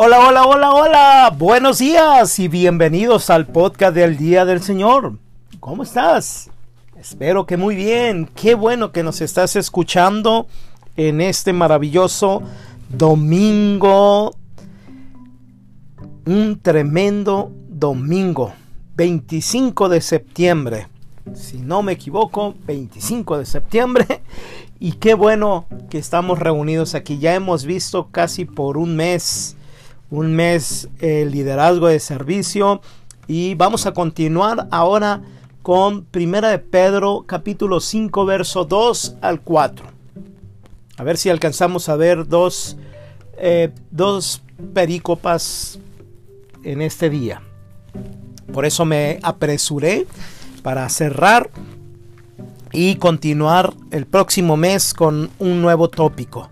Hola, hola, hola, hola. Buenos días y bienvenidos al podcast del Día del Señor. ¿Cómo estás? Espero que muy bien. Qué bueno que nos estás escuchando en este maravilloso domingo. Un tremendo domingo. 25 de septiembre. Si no me equivoco, 25 de septiembre. Y qué bueno que estamos reunidos aquí. Ya hemos visto casi por un mes un mes el liderazgo de servicio y vamos a continuar ahora con Primera de Pedro capítulo 5 verso 2 al 4. A ver si alcanzamos a ver dos, eh, dos perícopas en este día. Por eso me apresuré para cerrar y continuar el próximo mes con un nuevo tópico.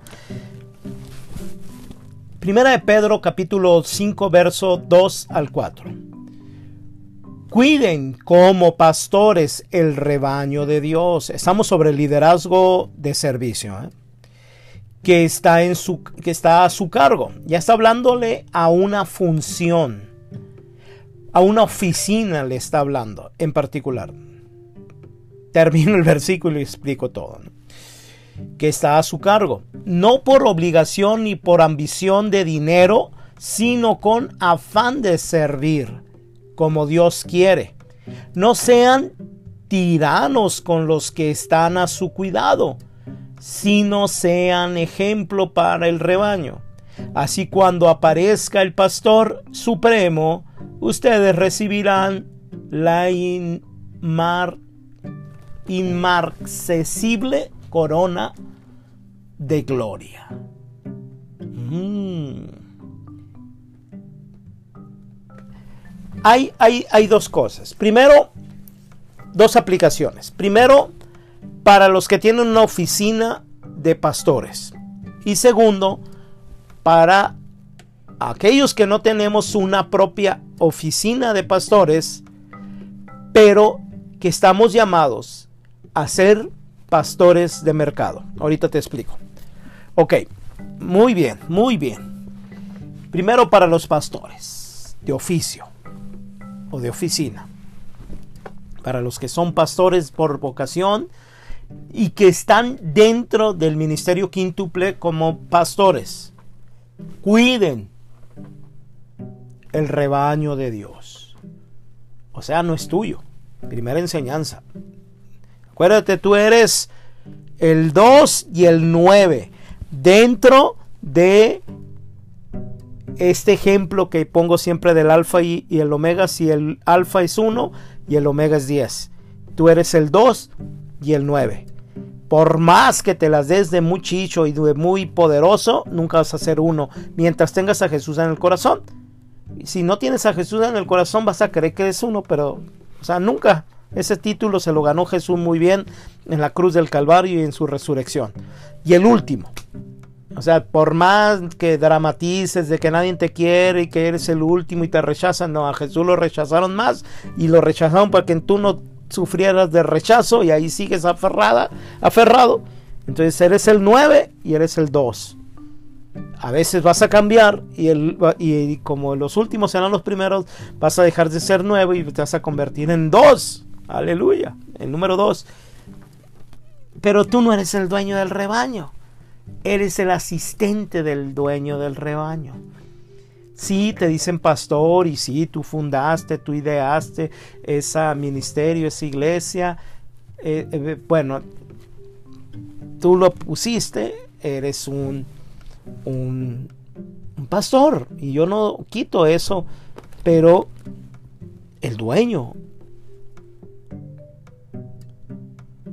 Primera de Pedro capítulo 5 verso 2 al 4. Cuiden como pastores el rebaño de Dios. Estamos sobre el liderazgo de servicio. ¿eh? Que, está en su, que está a su cargo. Ya está hablándole a una función. A una oficina le está hablando en particular. Termino el versículo y explico todo que está a su cargo, no por obligación ni por ambición de dinero, sino con afán de servir, como Dios quiere. No sean tiranos con los que están a su cuidado, sino sean ejemplo para el rebaño. Así cuando aparezca el pastor supremo, ustedes recibirán la inmar, inmarcesible corona de gloria. Mm. Hay, hay, hay dos cosas. Primero, dos aplicaciones. Primero, para los que tienen una oficina de pastores. Y segundo, para aquellos que no tenemos una propia oficina de pastores, pero que estamos llamados a ser pastores de mercado. Ahorita te explico. Ok, muy bien, muy bien. Primero para los pastores de oficio o de oficina. Para los que son pastores por vocación y que están dentro del ministerio quíntuple como pastores. Cuiden el rebaño de Dios. O sea, no es tuyo. Primera enseñanza. Acuérdate, tú eres el 2 y el 9 dentro de este ejemplo que pongo siempre del alfa y, el omega. Si el alfa es 1 y el omega es 10. Tú eres el 2 y el 9. Por más que te las des de muy chicho y de muy poderoso, nunca vas a ser uno mientras tengas a Jesús en el corazón. Si no tienes a Jesús en el corazón, vas a creer que eres uno, pero, o sea, nunca. Ese título se lo ganó Jesús muy bien en la cruz del Calvario y en su resurrección. Y el último. O sea, por más que dramatices de que nadie te quiere y que eres el último y te rechazan, no, a Jesús lo rechazaron más y lo rechazaron para que tú no sufrieras de rechazo y ahí sigues aferrada, aferrado. Entonces eres el 9 y eres el 2. A veces vas a cambiar y, el, y como los últimos serán los primeros, vas a dejar de ser 9 y te vas a convertir en 2. Aleluya. El número dos. Pero tú no eres el dueño del rebaño. Eres el asistente del dueño del rebaño. Sí, te dicen pastor y sí, tú fundaste, tú ideaste ese ministerio, esa iglesia. Eh, eh, bueno, tú lo pusiste, eres un, un, un pastor. Y yo no quito eso, pero el dueño,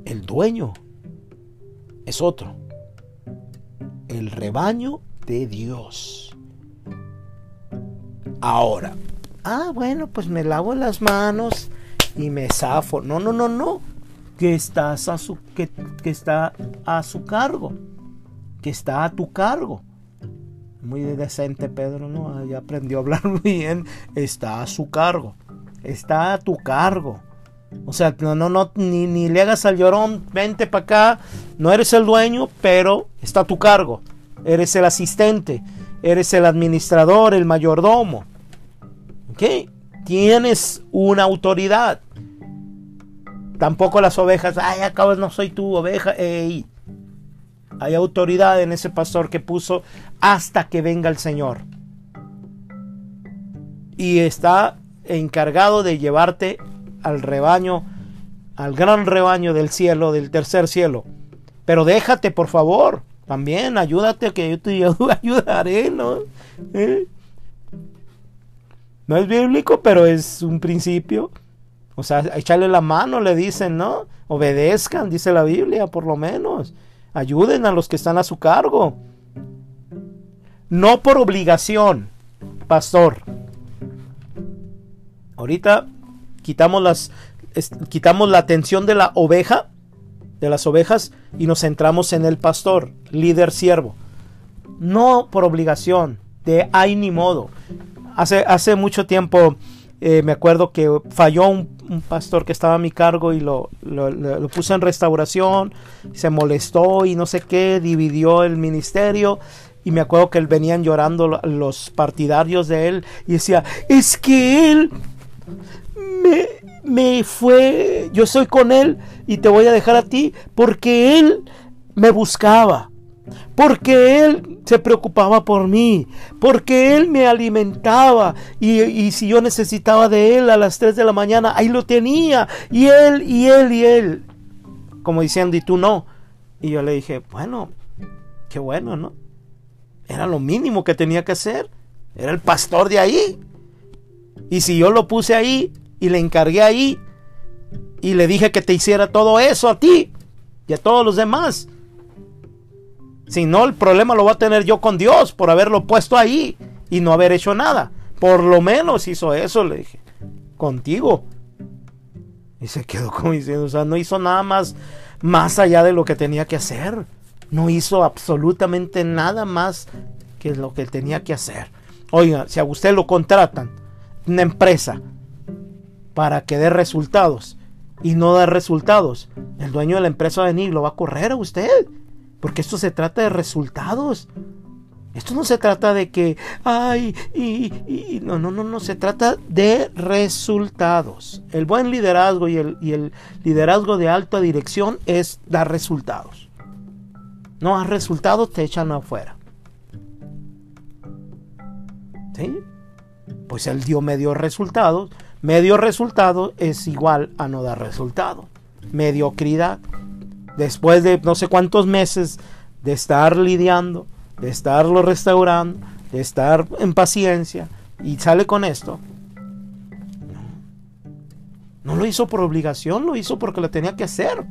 El dueño es otro. El rebaño de Dios. Ahora, ah, bueno, pues me lavo las manos y me zafo. No, no, no, no. Que estás a su, que, está a su cargo. Que está a tu cargo. Muy decente, Pedro, ¿no? Ya aprendió a hablar bien. Está a su cargo. Está a tu cargo. O sea, no, no, no, ni, ni le hagas al llorón, vente para acá, no eres el dueño, pero está a tu cargo, eres el asistente, eres el administrador, el mayordomo. ¿Ok? Tienes una autoridad. Tampoco las ovejas, ay, acabas, no soy tu oveja. Ey. Hay autoridad en ese pastor que puso hasta que venga el Señor. Y está encargado de llevarte al rebaño, al gran rebaño del cielo, del tercer cielo. Pero déjate, por favor, también ayúdate que yo te ayudaré, ¿no? ¿Eh? No es bíblico, pero es un principio. O sea, echarle la mano, le dicen, ¿no? Obedezcan, dice la Biblia, por lo menos. Ayuden a los que están a su cargo. No por obligación, pastor. Ahorita quitamos las quitamos la atención de la oveja, de las ovejas y nos centramos en el pastor, líder siervo. No por obligación, de hay ni modo. Hace, hace mucho tiempo eh, me acuerdo que falló un, pastor que estaba a mi cargo y lo, lo, puso en restauración, se molestó y no sé qué, dividió el ministerio. Y me acuerdo que venían llorando los partidarios de él y decía, es que él me, me fue, yo soy con él y te voy a dejar a ti porque él me buscaba porque Él se preocupaba por mí, porque Él me alimentaba y, si yo necesitaba de Él a las 3 de la mañana, ahí lo tenía, y Él, y Él, y Él, como diciendo, y tú no. Y yo le dije, bueno, qué bueno, ¿no? Era lo mínimo que tenía que hacer, era el pastor de ahí. Y si yo lo puse ahí y le encargué ahí y le dije que te hiciera todo eso a ti y a todos los demás, si no, el problema lo va a tener yo con Dios por haberlo puesto ahí y no haber hecho nada. Por lo menos hizo eso, le dije. Contigo. Y se quedó como diciendo, o sea, no hizo nada más, más allá de lo que tenía que hacer. No hizo absolutamente nada más que lo que tenía que hacer. Oiga, si a usted lo contratan, una empresa, para que dé resultados y no dé resultados, el dueño de la empresa va a venir lo va a correr a usted. Porque esto se trata de resultados. Esto no se trata de que, ay, y, no, no, no, no, se trata de resultados. El buen liderazgo y el, y el liderazgo de alta dirección es dar resultados. No has resultados, te echan afuera. ¿Sí? Pues él dio medio resultados. Medio resultado es igual a no dar resultado. Mediocridad después de no sé cuántos meses de estar lidiando, de estarlo restaurando, de estar en paciencia, y sale con esto. No, lo hizo por obligación, lo hizo porque lo tenía que hacer.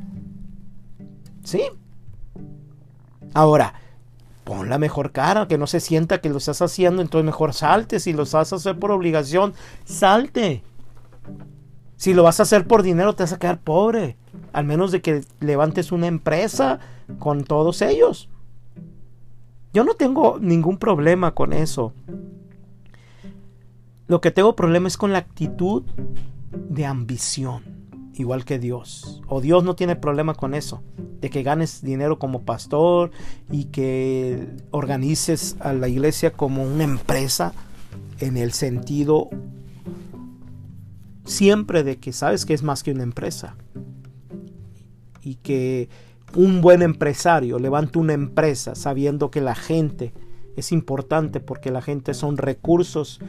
¿Sí? Ahora, pon la mejor cara, que no se sienta que lo estás haciendo, entonces mejor salte. Si lo a hacer por obligación, salte. Si lo vas a hacer por dinero, te vas a quedar pobre. Al menos de que levantes una empresa con todos ellos. Yo no tengo ningún problema con eso. Lo que tengo problema es con la actitud de ambición, igual que Dios. O Dios no tiene problema con eso, de que ganes dinero como pastor y que organices a la iglesia como una empresa en el sentido siempre de que sabes que es más que una empresa y que un buen empresario levanta una empresa sabiendo que la gente es importante porque la gente son recursos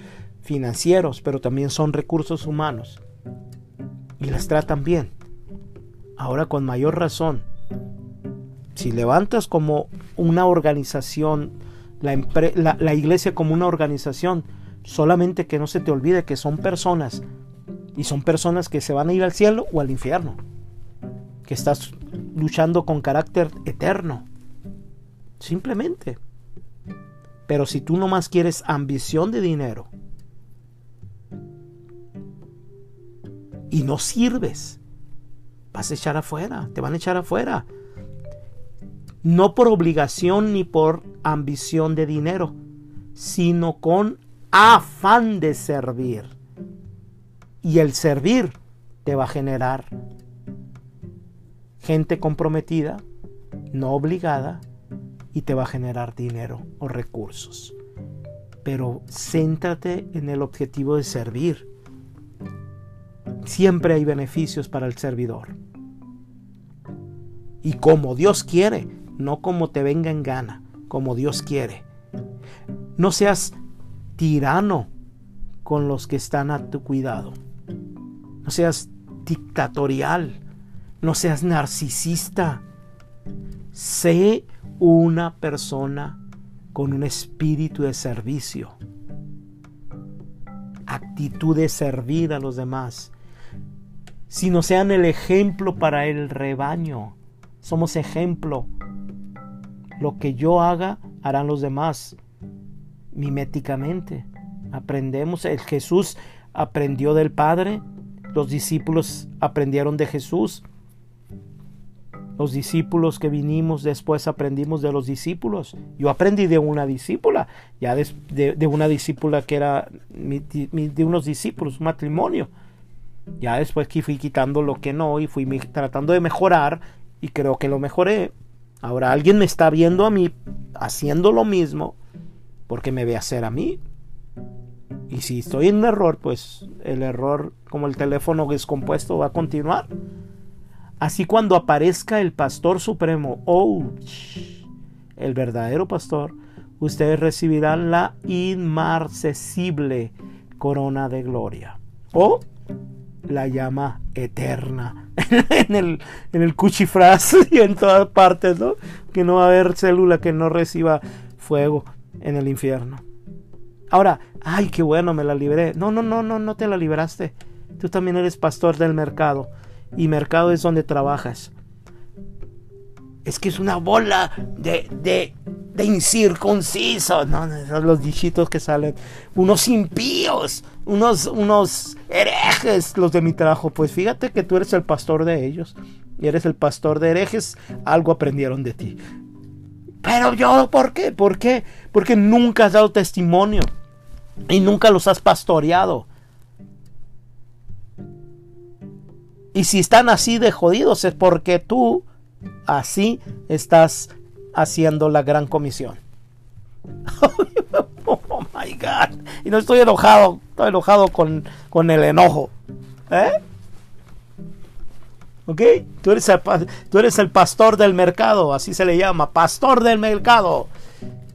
financieros, pero también son recursos humanos y las tratan bien. Ahora con mayor razón, si levantas como una organización, la, iglesia como una organización, solamente que no se te olvide que son personas y son personas que se van a ir al cielo o al infierno. Que estás luchando con carácter eterno. Simplemente. Pero si tú nomás quieres ambición de dinero y no sirves, vas a echar afuera, te van a echar afuera. No por obligación ni por ambición de dinero, sino con afán de servir. Y el servir te va a generar gente comprometida, no obligada, y te va a generar dinero o recursos. pero céntrate en el objetivo de servir. Siempre hay beneficios para el servidor. Y como Dios quiere, no como te venga en gana, como Dios quiere. No seas tirano con los que están a tu cuidado. No seas dictatorial. No seas narcisista. Sé una persona con un espíritu de servicio. Actitud de servir a los demás. Si no sean el ejemplo para el rebaño. Somos ejemplo. Lo que yo haga, harán los demás. Miméticamente. Aprendemos. El Jesús aprendió del Padre. Los discípulos aprendieron de Jesús. Los discípulos que vinimos después aprendimos de los discípulos. Yo aprendí de una discípula, ya de, una discípula que era de unos discípulos, matrimonio. Ya después fui quitando lo que no y fui tratando de mejorar y creo que lo mejoré. Ahora alguien me está viendo a mí haciendo lo mismo porque me ve hacer a mí. Y si estoy en error, pues el error, como el teléfono descompuesto, va a continuar. Así cuando aparezca el pastor supremo, oh, el verdadero pastor, ustedes recibirán la inmarcesible corona de gloria. O la llama eterna. en el, en el cuchifraz y en todas partes, ¿no? Que no va a haber célula que no reciba fuego en el infierno. Ahora, ay, qué bueno, me la libré. No, no, no, no, no te la libraste. Tú también eres pastor del mercado. Y mercado es donde trabajas. Es que es una bola de, de, de incircuncisos. No, son los dichitos que salen. Unos impíos. Unos, unos herejes los de mi trabajo. Pues fíjate que tú eres el pastor de ellos. Y eres el pastor de herejes. Algo aprendieron de ti. Pero yo, ¿por qué? ¿Por qué? Porque nunca has dado testimonio. Y nunca los has pastoreado. Y si están así de jodidos es porque tú así estás haciendo la gran comisión. oh my God. Y no estoy enojado, estoy enojado con, con el enojo. ¿Eh? ¿Ok? Tú eres, el, tú eres el pastor del mercado, así se le llama, pastor del mercado.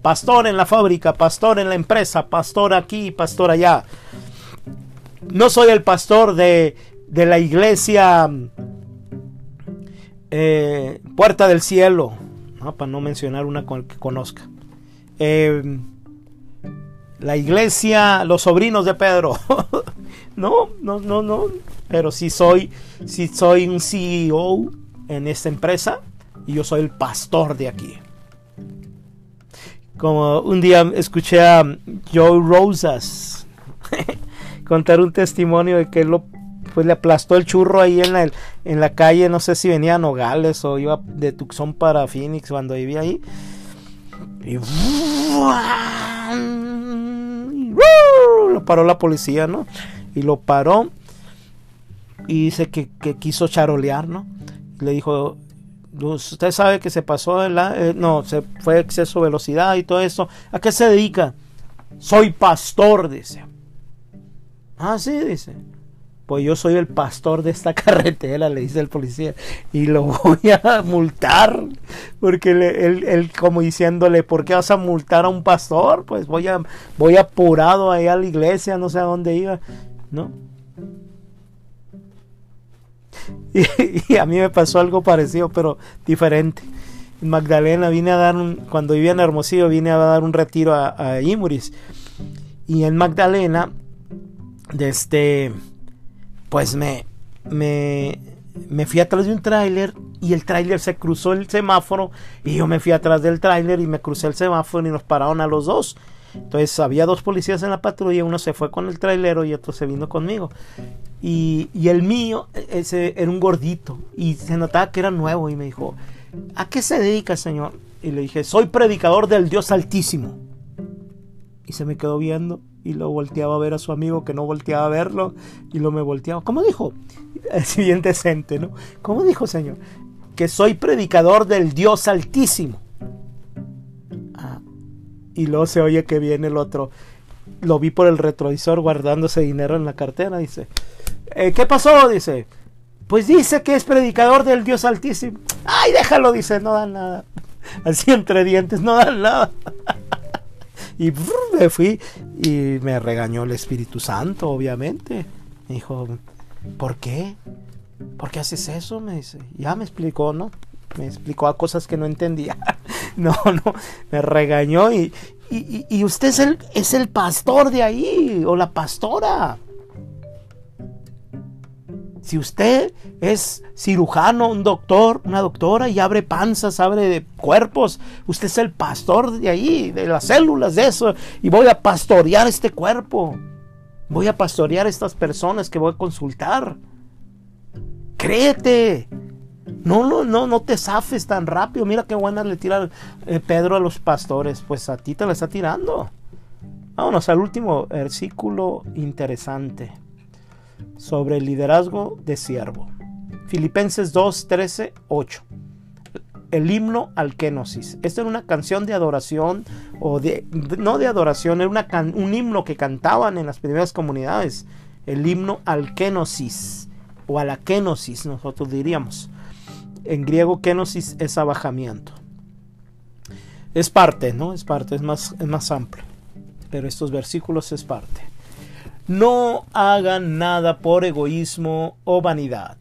Pastor en la fábrica, pastor en la empresa, pastor aquí, pastor allá. No soy el pastor de, de la iglesia eh, Puerta del Cielo, para no mencionar una que conozca. Eh, la iglesia, los sobrinos de Pedro. no, no, no, no. Pero si soy, si soy un CEO en esta empresa y yo soy el pastor de aquí. Como un día escuché a Joe Rosas contar un testimonio de que él lo, pues le aplastó el churro ahí en la, en la calle, no sé si venía a Nogales o iba de Tucson para Phoenix cuando vivía ahí. Y lo paró la policía, ¿no? Y lo paró y dice que, quiso charolear, ¿no? Le dijo, usted sabe que se pasó, de la, eh, no, se fue exceso de velocidad y todo eso. ¿A qué se dedica? Soy pastor, dice. Ah, sí, dice pues yo soy el pastor de esta carretera, le dice el policía, y lo voy a multar, porque él, como diciéndole, ¿por qué vas a multar a un pastor? Pues voy, a, voy apurado ahí a la iglesia, no sé a dónde iba, ¿no? Y, a mí me pasó algo parecido, pero diferente. En Magdalena vine a dar un, cuando vivía en Hermosillo, vine a dar un retiro a, a Imuris. Y en Magdalena, desde este pues me, me, me fui atrás de un tráiler y el tráiler se cruzó el semáforo y yo me fui atrás del tráiler y me crucé el semáforo y nos pararon a los dos. Entonces había dos policías en la patrulla, uno se fue con el trailero y otro se vino conmigo. Y, el mío ese era un gordito y se notaba que era nuevo y me dijo, ¿a qué se dedica señor? Y le dije, soy predicador del Dios Altísimo. Y se me quedó viendo y lo volteaba a ver a su amigo que no volteaba a verlo y lo me volteaba. ¿Cómo dijo? Es bien decente, ¿no? ¿Cómo dijo, Señor? Que soy predicador del Dios Altísimo. Ah, y luego se oye que viene el otro. lo vi por el retrovisor guardándose dinero en la cartera. Dice, eh, ¿qué pasó? Dice, pues dice que es predicador del Dios Altísimo. Ay, déjalo, dice, no da nada. Así entre dientes, no da nada. y me fui y me regañó el Espíritu Santo, obviamente. Me dijo, ¿por qué? ¿Por qué haces eso? Me dice. Ya me explicó, ¿no? Me explicó a cosas que no entendía. no, no, me regañó y, y, usted es el, es el pastor de ahí o la pastora. Si usted es cirujano, un doctor, una doctora y abre panzas, abre cuerpos, usted es el pastor de ahí, de las células de eso, y voy a pastorear este cuerpo. Voy a pastorear a estas personas que voy a consultar. Créete. No, no, no, no te zafes tan rápido. Mira qué buena le tira eh, Pedro a los pastores. Pues a ti te la está tirando. Vámonos al último versículo interesante sobre el liderazgo de siervo. Filipenses 2, 13, 8. El himno al Kenosis. Esta era una canción de adoración, o de, no de adoración, era una un himno que cantaban en las primeras comunidades. El himno al Kenosis, o a la Kenosis, nosotros diríamos. En griego, Kenosis es abajamiento. Es parte, ¿no? Es parte, es más, es más amplio. Pero estos versículos es parte. No hagan nada por egoísmo o vanidad.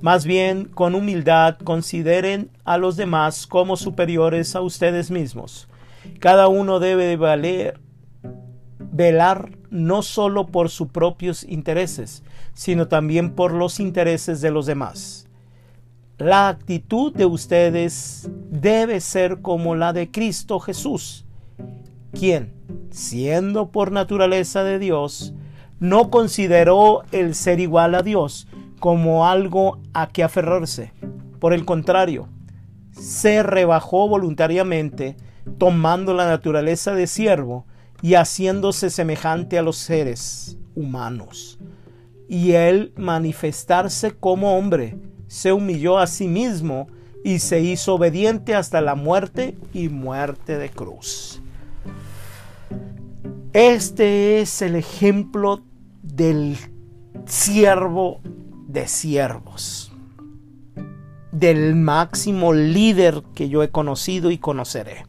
Más bien, con humildad, consideren a los demás como superiores a ustedes mismos. Cada uno debe valer, velar no solo por sus propios intereses, sino también por los intereses de los demás. La actitud de ustedes debe ser como la de Cristo Jesús, quien, siendo por naturaleza de Dios, no consideró el ser igual a Dios como algo a que aferrarse. Por el contrario, se rebajó voluntariamente, tomando la naturaleza de siervo y haciéndose semejante a los seres humanos. Y él manifestarse como hombre, se humilló a sí mismo y se hizo obediente hasta la muerte y muerte de cruz. Este es el ejemplo del siervo de siervos, del máximo líder que yo he conocido y conoceré.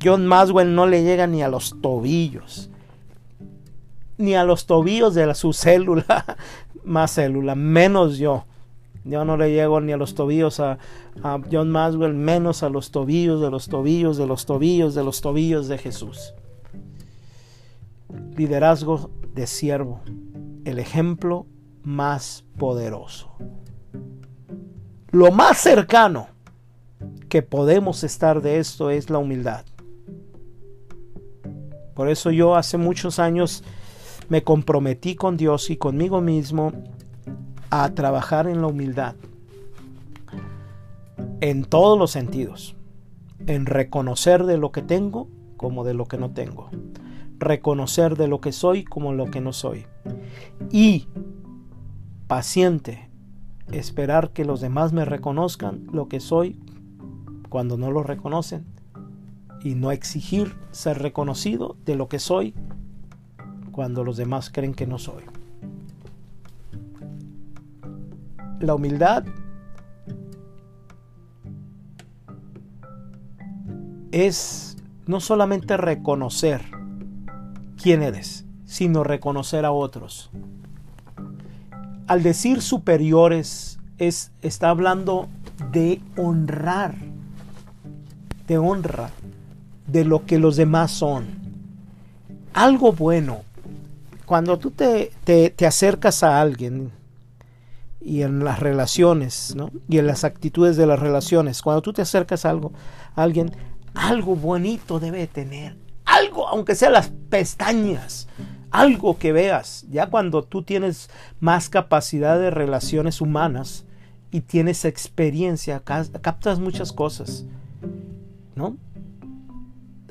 John Maswell no le llega ni a los tobillos, ni a los tobillos de su célula, más célula, menos yo. Yo no le llego ni a los tobillos a, John Maswell, menos a los tobillos de los tobillos de los tobillos de los tobillos de Jesús. Liderazgo de siervo, el ejemplo más poderoso. Lo más cercano que podemos estar de esto es la humildad. Por eso yo hace muchos años me comprometí con Dios y conmigo mismo a trabajar en la humildad. En todos los sentidos. En reconocer de lo que tengo como de lo que no tengo. Reconocer de lo que soy como lo que no soy. Y paciente, esperar que los demás me reconozcan lo que soy cuando no lo reconocen. Y no exigir ser reconocido de lo que soy cuando los demás creen que no soy. La humildad es no solamente reconocer quién eres, sino reconocer a otros. Al decir superiores es está hablando de honrar, de honra, de lo que los demás son. Algo bueno, cuando tú te, acercas a alguien y en las relaciones, ¿no? Y en las actitudes de las relaciones, cuando tú te acercas a algo, alguien, algo bonito debe tener, algo, aunque sea las pestañas, algo que veas. Ya cuando tú tienes más capacidad de relaciones humanas y tienes experiencia, captas muchas cosas, ¿no?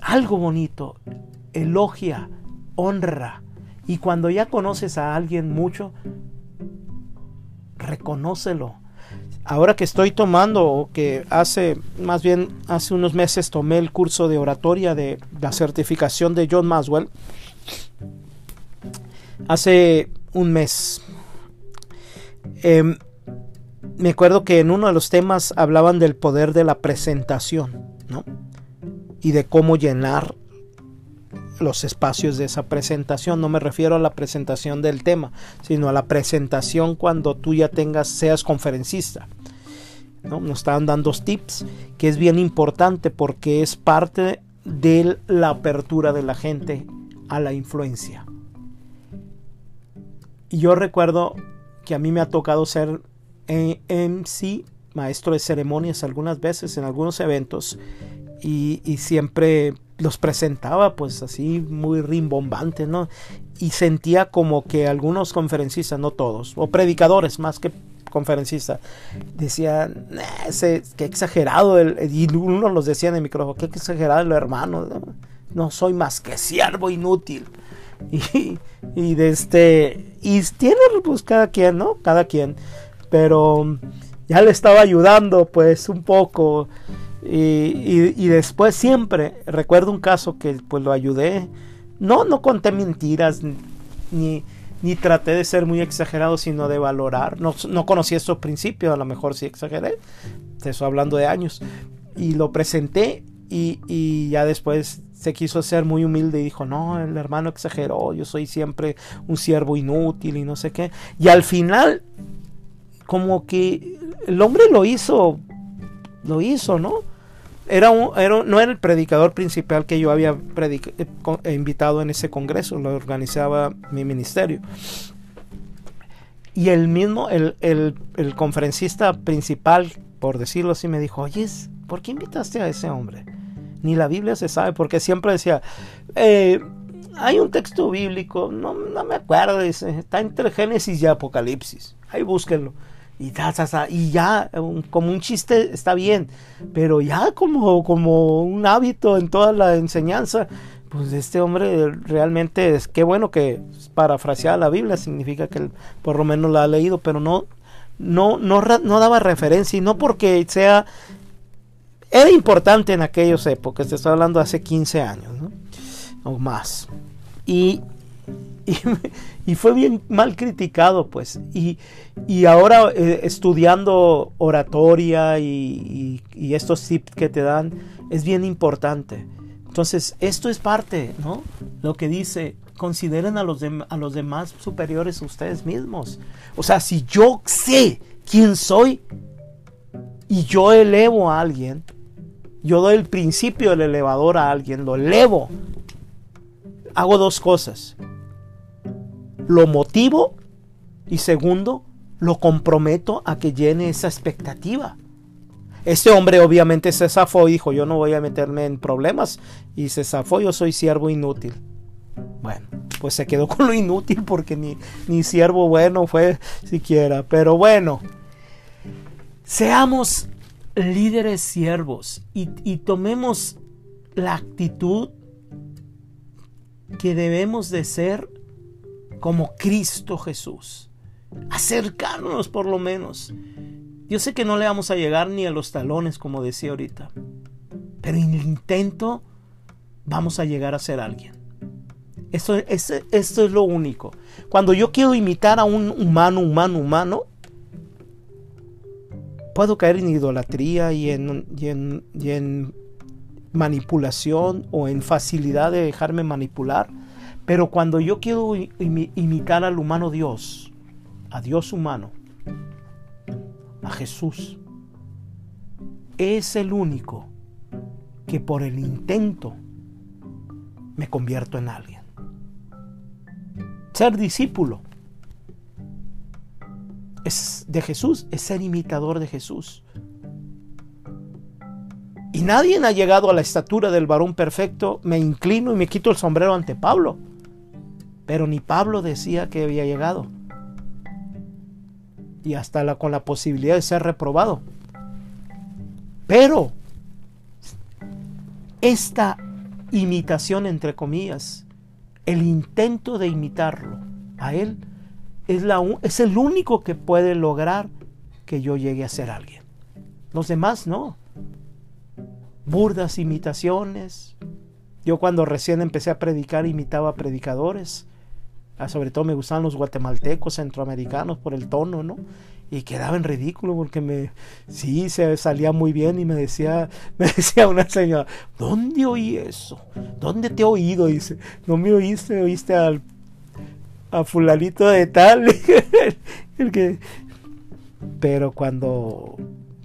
Algo bonito, elogia, honra, y cuando ya conoces a alguien mucho, reconócelo. ahora que estoy tomando, que hace, más bien hace unos meses tomé el curso de oratoria de la certificación de John Maswell, hace un mes. Em, me acuerdo que en uno de los temas hablaban del poder de la presentación, ¿no? Y de cómo llenar los espacios de esa presentación. No me refiero a la presentación del tema, sino a la presentación cuando tú ya tengas, seas conferencista. ¿no? Nos estaban dando tips que es bien importante porque es parte de la apertura de la gente a la influencia. Y yo recuerdo que a mí me ha tocado ser MC, maestro de ceremonias algunas veces en algunos eventos y, siempre los presentaba pues así muy rimbombante, ¿no? Y sentía como que algunos conferencistas, no todos, o predicadores más que conferencistas, decían, qué exagerado, y uno los decía en el micrófono, qué exagerado hermano, no, soy más que siervo inútil. Y, y de este, y tiene pues cada quien, ¿no? Cada quien, pero ya le estaba ayudando pues un poco y, después siempre, recuerdo un caso que pues lo ayudé, no, no conté mentiras, ni, ni traté de ser muy exagerado, sino de valorar. No, no conocía estos principios, a lo mejor sí exageré, eso hablando de años. Y lo presenté y, y, ya después se quiso ser muy humilde y dijo, no, el hermano exageró, yo soy siempre un siervo inútil y no sé qué. Y al final, como que el hombre lo hizo, lo hizo, ¿no? Era, no era el predicador principal que yo había eh, eh, invitado en ese congreso, lo organizaba mi ministerio. Y el mismo, el, conferencista principal, por decirlo así, me dijo, oye, ¿por qué invitaste a ese hombre? Ni la Biblia se sabe, porque siempre decía, eh, hay un texto bíblico, no, no me acuerdo, está entre Génesis y Apocalipsis, ahí búsquenlo y, y ya como un chiste está bien, pero ya como, como un hábito en toda la enseñanza, pues este hombre realmente es qué bueno que parafrasear la Biblia significa que por lo menos la ha leído, pero no, no, no, no daba referencia y no porque sea era importante en aquellas épocas, te estoy hablando hace 15 años o más. Y y, fue bien mal criticado, pues. Y, ahora eh, estudiando oratoria y, estos tips que te dan es bien importante. Entonces, esto es parte, ¿no? Lo que dice, consideren a los, a los demás superiores a ustedes mismos. O sea, si yo sé quién soy y yo elevo a alguien, yo doy el principio del elevador a alguien, lo elevo, hago dos cosas lo motivo y segundo, lo comprometo a que llene esa expectativa. Este hombre obviamente se zafó y dijo, yo no voy a meterme en problemas. Y se zafó, yo soy siervo inútil. Bueno, pues se quedó con lo inútil porque ni, ni siervo bueno fue siquiera. Pero bueno, seamos líderes siervos y, y tomemos la actitud que debemos de ser como Cristo Jesús. Acercarnos por lo menos. Yo sé que no le vamos a llegar ni a los talones, como decía ahorita, pero en el intento vamos a llegar a ser alguien. Esto, es lo único. Cuando yo quiero imitar a un humano, humano, humano, puedo caer en idolatría y en manipulación o en facilidad de dejarme manipular pero cuando yo quiero imitar al humano Dios, a Dios humano, a Jesús, es el único que por el intento me convierto en alguien. Ser discípulo es de Jesús, es ser imitador de Jesús. Y nadie ha llegado a la estatura del varón perfecto. Me inclino y me quito el sombrero ante Pablo. Pero ni Pablo decía que había llegado. Y hasta con la posibilidad de ser reprobado. Pero esta imitación, entre comillas, el intento de imitarlo a él, es, la, es el único que puede lograr que yo llegue a ser alguien. Los demás no. Burdas imitaciones. Yo cuando recién empecé a predicar imitaba predicadores. Ah, sobre todo me gustaban los guatemaltecos, centroamericanos por el tono, ¿no? Y quedaba en ridículo porque me sí se salía muy bien y me decía, me decía una señora, ¿dónde oí eso? ¿Dónde te he oído? Dice, no me oíste, oíste al a fulanito de tal. el que pero cuando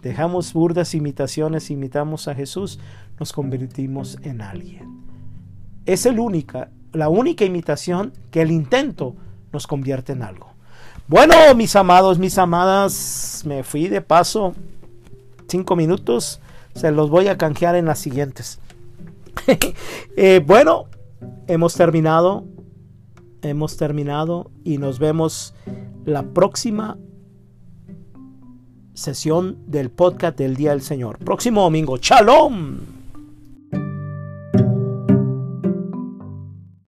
dejamos burdas imitaciones, imitamos a Jesús, nos convertimos en alguien. Es el única, la única imitación que el intento nos convierte en algo. Bueno, mis amados, mis amadas, me fui de paso cinco minutos. Se los voy a canjear en las siguientes. Eh, bueno, hemos terminado. Hemos terminado y nos vemos la próxima sesión del podcast del Día del Señor. Próximo domingo. ¡Shalom!